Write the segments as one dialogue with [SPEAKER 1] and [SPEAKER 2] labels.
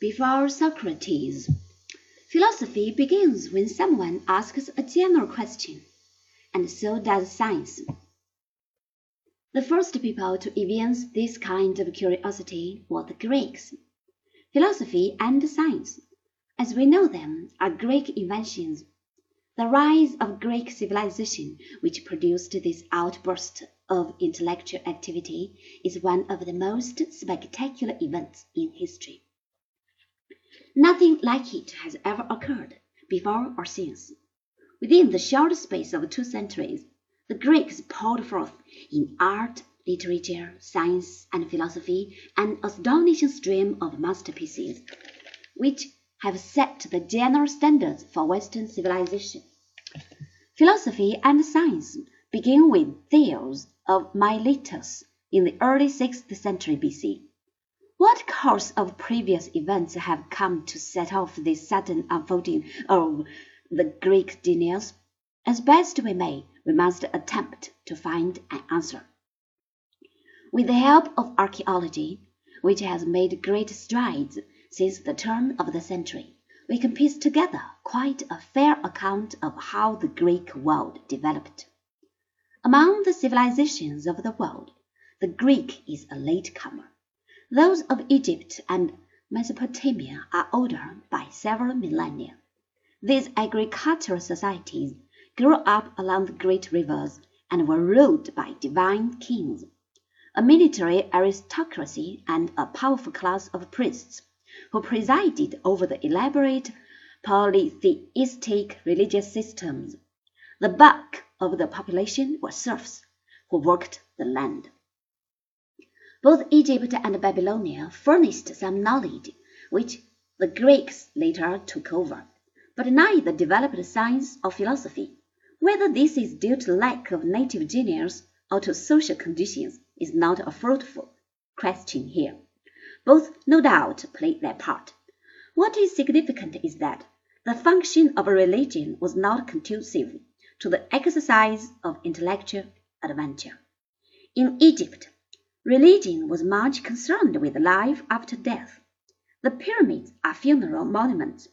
[SPEAKER 1] before Socrates. Philosophy begins when someone asks a general question, and so does science. The first people to evince this kind of curiosity were the Greeks. Philosophy and science, as we know them, are Greek inventions. The rise of Greek civilization, which produced this outburst of intellectual activity, is one of the most spectacular events in history. Nothing like it has ever occurred, before or since. Within the short space of two centuries, the Greeks poured forth in art, literature, science, and philosophy an astonishing stream of masterpieces, which have set the general standards for Western civilization. Philosophy and science begin with Thales of Miletus in the early sixth century B.C. What course of previous events have come to set off this sudden unfolding of the Greek genius? As best we may, we must attempt to find an answer. With the help of archaeology, which has made great strides since the turn of the century, we can piece together quite a fair account of how the Greek world developed. Among the civilizations of the world, the Greek is a late comer. Those of Egypt and Mesopotamia are older by several millennia. These agricultural societies grew up along the great rivers and were ruled by divine kings, a military aristocracy, and a powerful class of priests, who presided over the elaborate polytheistic religious systems. The bulk of the population were serfs, who worked the land. Both Egypt and Babylonia furnished some knowledge which the Greeks later took over, but neither developed science or philosophy. Whether this is due to lack of native genius or to social conditions is not a fruitful question here. Both, no doubt, played their part. What is significant is that the function of a religion was not conducive to the exercise of intellectual adventure. In Egypt, Religion was much concerned with life after death. The pyramids are funeral monuments.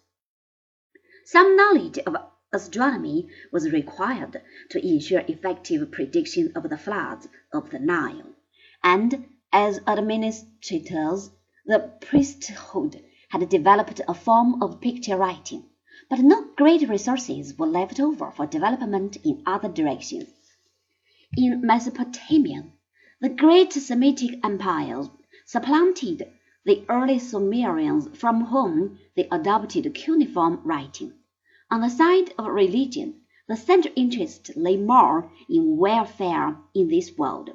[SPEAKER 1] Some knowledge of astronomy was required to ensure effective prediction of the floods of the Nile, and as administrators, the priesthood had developed a form of picture writing, but no great resources were left over for development in other directions. In Mesopotamia, the great Semitic empires supplanted the early Sumerians from whom they adopted cuneiform writing. On the side of religion, the central interest lay more in welfare in this world.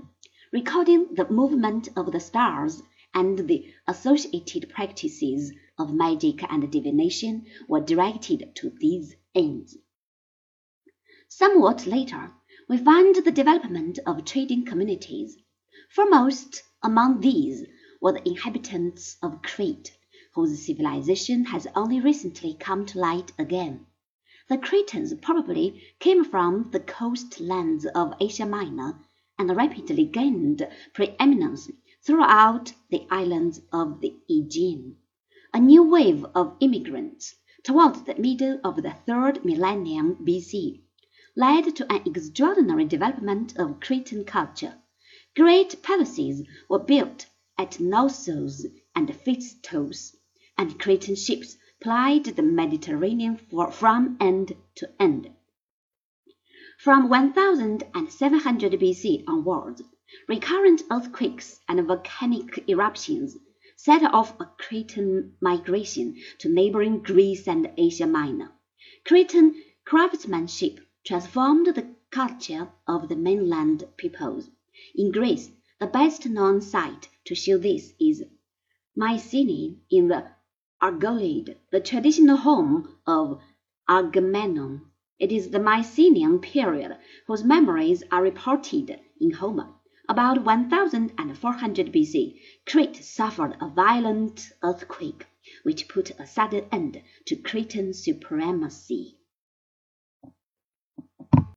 [SPEAKER 1] Recording the movement of the stars and the associated practices of magic and divination were directed to these ends. Somewhat later, we find the development of trading communities. Foremost among these were the inhabitants of Crete, whose civilization has only recently come to light again. The Cretans probably came from the coast lands of Asia Minor and rapidly gained preeminence throughout the islands of the Aegean. A new wave of immigrants toward the middle of the third millennium BC led to an extraordinary development of Cretan culture. Great palaces were built at Knossos and Phaistos, and Cretan ships plied the Mediterranean from end to end. From 1700 BC onwards, recurrent earthquakes and volcanic eruptions set off a Cretan migration to neighboring Greece and Asia Minor. Cretan craftsmanship transformed the culture of the mainland peoples. In Greece, the best known site to show this is Mycenae in the Argolid, the traditional home of Agamemnon. It is the Mycenaean period whose memories are reported in Homer. About 1400 BC, Crete suffered a violent earthquake, which put a sudden end to Cretan supremacy.